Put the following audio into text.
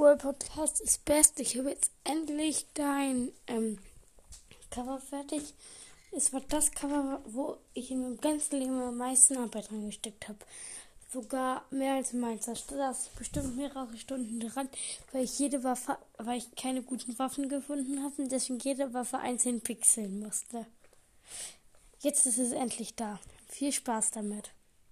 World Podcast ist best. Ich habe jetzt endlich dein ähm, Cover fertig. Es war das Cover, wo ich in meinem ganzen Leben am meisten Arbeit reingesteckt habe. Sogar mehr als meins. Da saß bestimmt mehrere Stunden dran, weil ich jede Waffe, weil ich keine guten Waffen gefunden habe und deswegen jede Waffe einzeln pixeln musste. Jetzt ist es endlich da. Viel Spaß damit.